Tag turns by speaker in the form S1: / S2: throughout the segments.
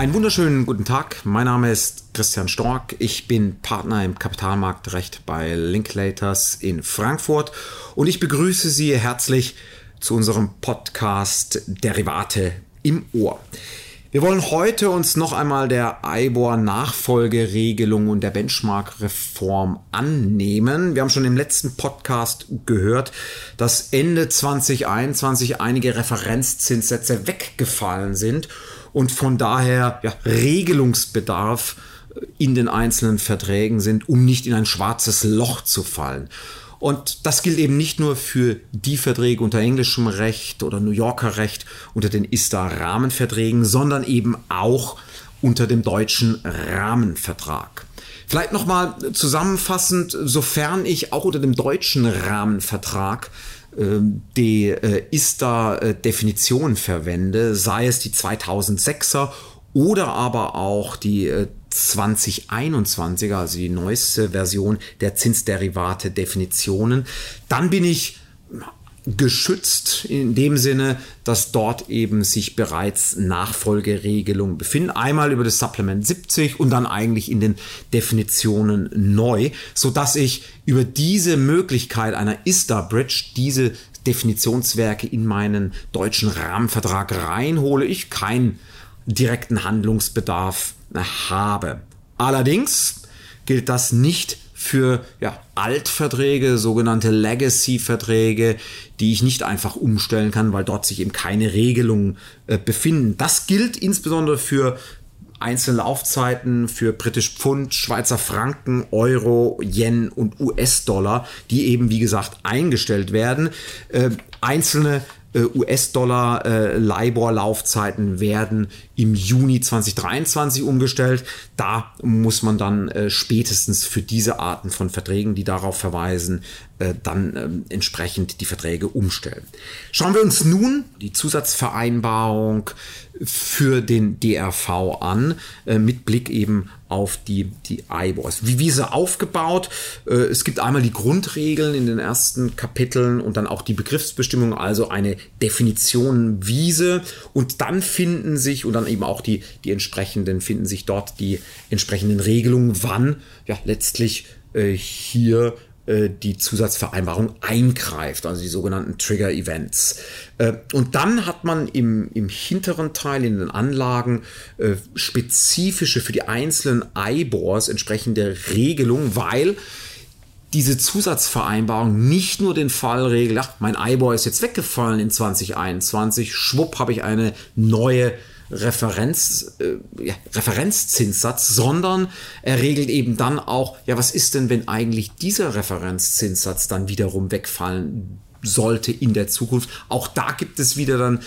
S1: Einen wunderschönen guten Tag. Mein Name ist Christian Stork. Ich bin Partner im Kapitalmarktrecht bei Linklaters in Frankfurt und ich begrüße Sie herzlich zu unserem Podcast Derivate im Ohr. Wir wollen heute uns noch einmal der IBOR-Nachfolgeregelung und der Benchmark-Reform annehmen. Wir haben schon im letzten Podcast gehört, dass Ende 2021 einige Referenzzinssätze weggefallen sind und von daher ja, Regelungsbedarf in den einzelnen Verträgen sind, um nicht in ein schwarzes Loch zu fallen. Und das gilt eben nicht nur für die Verträge unter englischem Recht oder New Yorker Recht, unter den ISTA-Rahmenverträgen, sondern eben auch unter dem deutschen Rahmenvertrag. Vielleicht nochmal zusammenfassend, sofern ich auch unter dem deutschen Rahmenvertrag die äh, ISTA-Definition verwende, sei es die 2006er oder aber auch die 2021er, äh, also die neueste Version der Zinsderivate-Definitionen, dann bin ich geschützt in dem Sinne, dass dort eben sich bereits Nachfolgeregelungen befinden. Einmal über das Supplement 70 und dann eigentlich in den Definitionen neu, so dass ich über diese Möglichkeit einer ISTA Bridge diese Definitionswerke in meinen deutschen Rahmenvertrag reinhole, ich keinen direkten Handlungsbedarf habe. Allerdings gilt das nicht für ja, Altverträge, sogenannte Legacy-Verträge, die ich nicht einfach umstellen kann, weil dort sich eben keine Regelungen äh, befinden. Das gilt insbesondere für einzelne Laufzeiten für Britisch Pfund, Schweizer Franken, Euro, Yen und US-Dollar, die eben wie gesagt eingestellt werden. Äh, einzelne äh, US-Dollar äh, werden im Juni 2023 umgestellt. Da muss man dann äh, spätestens für diese Arten von Verträgen, die darauf verweisen, äh, dann ähm, entsprechend die Verträge umstellen. Schauen wir uns nun die Zusatzvereinbarung für den DRV an, äh, mit Blick eben auf die, die IBORs. Wie, wie sie aufgebaut? Äh, es gibt einmal die Grundregeln in den ersten Kapiteln und dann auch die Begriffsbestimmung, also eine Definition Wiese und dann finden sich und dann eben auch die, die entsprechenden, finden sich dort die entsprechenden Regelungen, wann ja letztlich äh, hier äh, die Zusatzvereinbarung eingreift, also die sogenannten Trigger Events. Äh, und dann hat man im, im hinteren Teil in den Anlagen äh, spezifische für die einzelnen IBORs entsprechende Regelungen, weil diese Zusatzvereinbarung nicht nur den Fall regelt, ach, mein IBOR ist jetzt weggefallen in 2021, schwupp habe ich eine neue Referenz, äh, ja, Referenzzinssatz, sondern er regelt eben dann auch, ja, was ist denn, wenn eigentlich dieser Referenzzinssatz dann wiederum wegfallen sollte in der Zukunft. Auch da gibt es wieder dann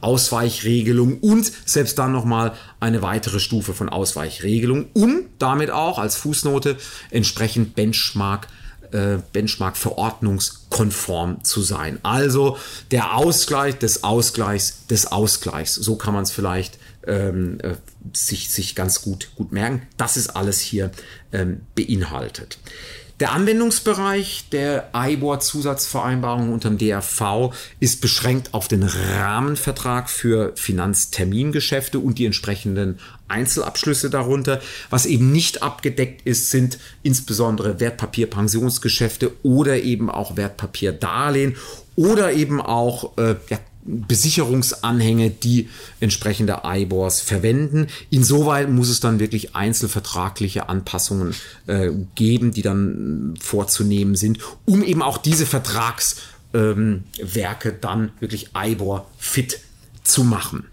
S1: Ausweichregelungen und selbst dann nochmal eine weitere Stufe von Ausweichregelungen, um damit auch als Fußnote entsprechend Benchmark äh, Benchmark verordnungskonform zu sein. Also der Ausgleich des Ausgleichs des Ausgleichs. So kann man es vielleicht ähm, äh, sich, sich ganz gut, gut merken. Das ist alles hier ähm, beinhaltet. Der Anwendungsbereich der IBOR-Zusatzvereinbarung unter dem DRV ist beschränkt auf den Rahmenvertrag für Finanztermingeschäfte und die entsprechenden Einzelabschlüsse darunter. Was eben nicht abgedeckt ist, sind insbesondere Wertpapierpensionsgeschäfte oder eben auch Wertpapierdarlehen oder eben auch äh, ja, Besicherungsanhänge, die entsprechende IBORs verwenden. Insoweit muss es dann wirklich einzelvertragliche Anpassungen äh, geben, die dann vorzunehmen sind, um eben auch diese Vertragswerke ähm, dann wirklich IBOR fit zu machen.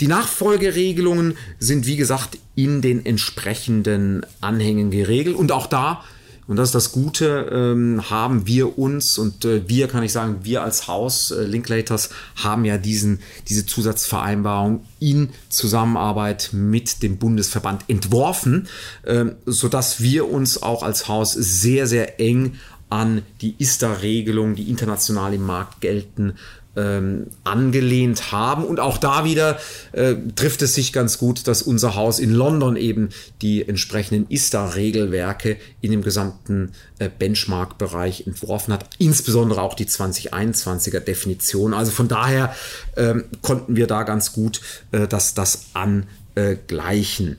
S1: Die Nachfolgeregelungen sind, wie gesagt, in den entsprechenden Anhängen geregelt und auch da und das ist das Gute, ähm, haben wir uns und äh, wir kann ich sagen, wir als Haus äh, Linklaters haben ja diesen, diese Zusatzvereinbarung in Zusammenarbeit mit dem Bundesverband entworfen, äh, sodass wir uns auch als Haus sehr, sehr eng an die ISTA-Regelung, die international im Markt gelten, ähm, angelehnt haben. Und auch da wieder äh, trifft es sich ganz gut, dass unser Haus in London eben die entsprechenden ISTA-Regelwerke in dem gesamten äh, Benchmark-Bereich entworfen hat, insbesondere auch die 2021er Definition. Also von daher ähm, konnten wir da ganz gut äh, das, das an äh, gleichen.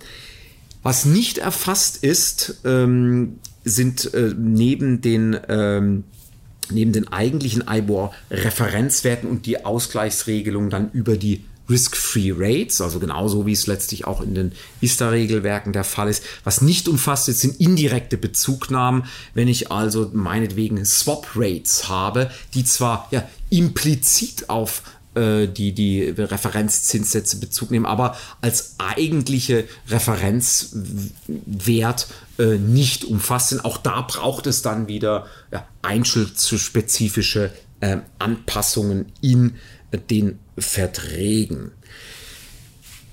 S1: Was nicht erfasst ist, ähm, sind äh, neben den ähm, neben den eigentlichen IBOR-Referenzwerten und die Ausgleichsregelung dann über die Risk-Free Rates, also genauso wie es letztlich auch in den ISTA-Regelwerken der Fall ist. Was nicht umfasst ist, sind indirekte Bezugnahmen. Wenn ich also meinetwegen Swap Rates habe, die zwar ja implizit auf äh, die, die Referenzzinssätze Bezug nehmen, aber als eigentliche Referenzwert äh, nicht umfasst sind. Auch da braucht es dann wieder ja, einzelspezifische äh, Anpassungen in den Verträgen.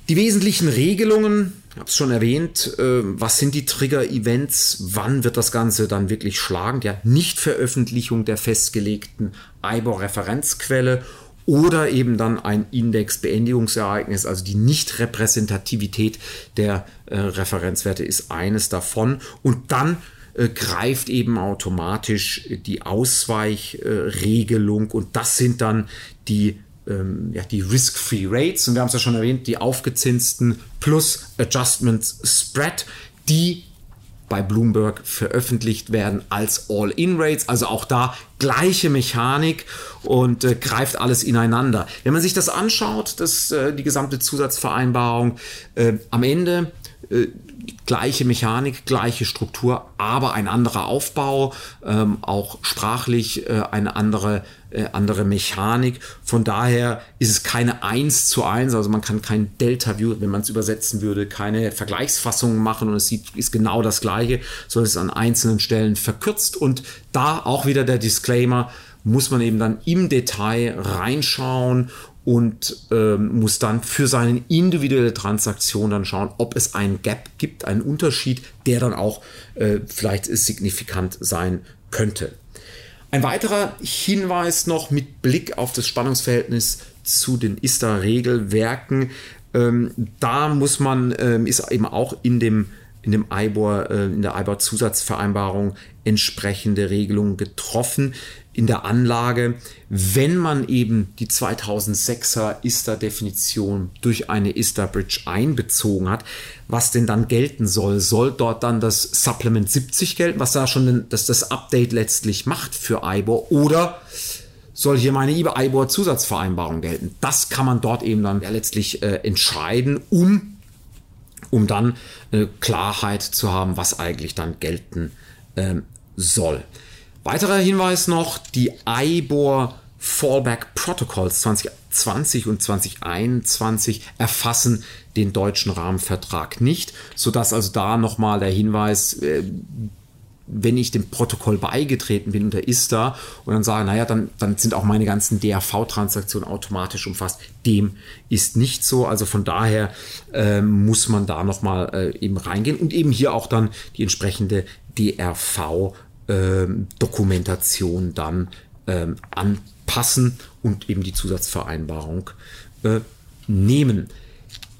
S1: Die wesentlichen Regelungen, ich habe es schon erwähnt, äh, was sind die Trigger-Events, wann wird das Ganze dann wirklich schlagend? Ja, Nichtveröffentlichung der festgelegten IBOR-Referenzquelle oder eben dann ein Indexbeendigungsereignis, also die Nichtrepräsentativität der äh, Referenzwerte ist eines davon. Und dann äh, greift eben automatisch die Ausweichregelung äh, und das sind dann die ähm, ja, die Risk-Free Rates, und wir haben es ja schon erwähnt, die aufgezinsten plus Adjustment Spread, die bei Bloomberg veröffentlicht werden als All-In-Rates. Also auch da gleiche Mechanik und äh, greift alles ineinander. Wenn man sich das anschaut, das, äh, die gesamte Zusatzvereinbarung, äh, am Ende äh, gleiche Mechanik, gleiche Struktur, aber ein anderer Aufbau, ähm, auch sprachlich äh, eine andere, äh, andere Mechanik. Von daher ist es keine 1 zu 1, also man kann kein Delta-View, wenn man es übersetzen würde, keine Vergleichsfassungen machen und es sieht, ist genau das gleiche, sondern es ist an einzelnen Stellen verkürzt und da auch wieder der Disclaimer, muss man eben dann im Detail reinschauen und ähm, muss dann für seine individuelle Transaktion dann schauen, ob es einen Gap gibt, einen Unterschied, der dann auch äh, vielleicht signifikant sein könnte. Ein weiterer Hinweis noch mit Blick auf das Spannungsverhältnis zu den ISTA-Regelwerken. Ähm, da muss man, ähm, ist eben auch in dem in dem IBOR, äh, in der IBOR-Zusatzvereinbarung entsprechende Regelungen getroffen. In der Anlage, wenn man eben die 2006er ISTA-Definition durch eine ISTA-Bridge einbezogen hat, was denn dann gelten soll, soll dort dann das Supplement 70 gelten, was da schon das, das Update letztlich macht für IBOR oder soll hier meine IBOR-Zusatzvereinbarung gelten? Das kann man dort eben dann letztlich äh, entscheiden, um, um dann äh, Klarheit zu haben, was eigentlich dann gelten ähm, soll. Weiterer Hinweis noch, die IBOR Fallback Protocols 2020 und 2021 erfassen den deutschen Rahmenvertrag nicht, sodass also da nochmal der Hinweis, äh, wenn ich dem Protokoll beigetreten bin unter ISTA und dann sage, naja, dann, dann sind auch meine ganzen DAV-Transaktionen automatisch umfasst. Dem ist nicht so. Also von daher äh, muss man da nochmal äh, eben reingehen und eben hier auch dann die entsprechende DRV ähm, Dokumentation dann ähm, anpassen und eben die Zusatzvereinbarung äh, nehmen.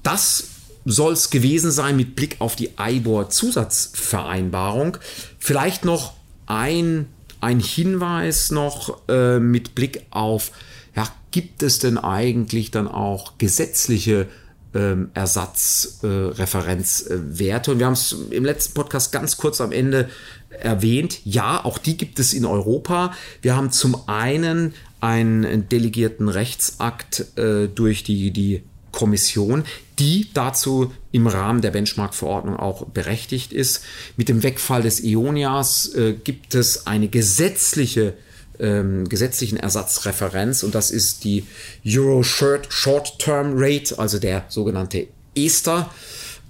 S1: Das soll es gewesen sein mit Blick auf die IBOR-Zusatzvereinbarung. Vielleicht noch ein, ein Hinweis noch äh, mit Blick auf, ja, gibt es denn eigentlich dann auch gesetzliche ähm, Ersatzreferenzwerte? Äh, und wir haben es im letzten Podcast ganz kurz am Ende erwähnt. Ja, auch die gibt es in Europa. Wir haben zum einen einen delegierten Rechtsakt äh, durch die, die Kommission, die dazu im Rahmen der Benchmark-Verordnung auch berechtigt ist. Mit dem Wegfall des Ionias äh, gibt es eine gesetzliche ähm, gesetzlichen Ersatzreferenz und das ist die Euro Short Term Rate, also der sogenannte ESTA.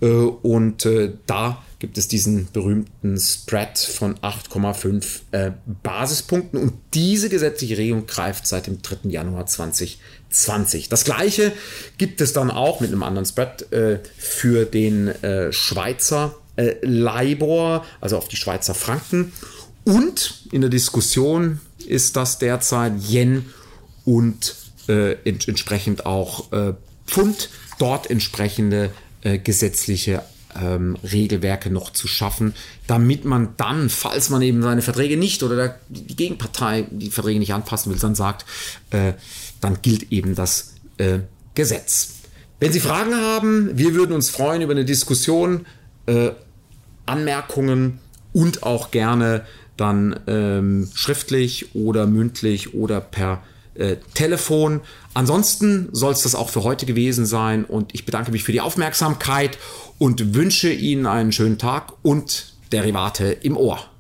S1: Äh, und äh, da gibt es diesen berühmten Spread von 8,5 äh, Basispunkten und diese gesetzliche Regelung greift seit dem 3. Januar 2020. Das gleiche gibt es dann auch mit einem anderen Spread äh, für den äh, Schweizer äh, LIBOR, also auf die Schweizer Franken und in der Diskussion ist das derzeit Yen und äh, ent entsprechend auch äh, Pfund, dort entsprechende gesetzliche ähm, Regelwerke noch zu schaffen, damit man dann, falls man eben seine Verträge nicht oder der, die Gegenpartei die Verträge nicht anpassen will, dann sagt, äh, dann gilt eben das äh, Gesetz. Wenn Sie Fragen haben, wir würden uns freuen über eine Diskussion, äh, Anmerkungen und auch gerne dann ähm, schriftlich oder mündlich oder per äh, Telefon. Ansonsten soll es das auch für heute gewesen sein und ich bedanke mich für die Aufmerksamkeit und wünsche Ihnen einen schönen Tag und Derivate im Ohr.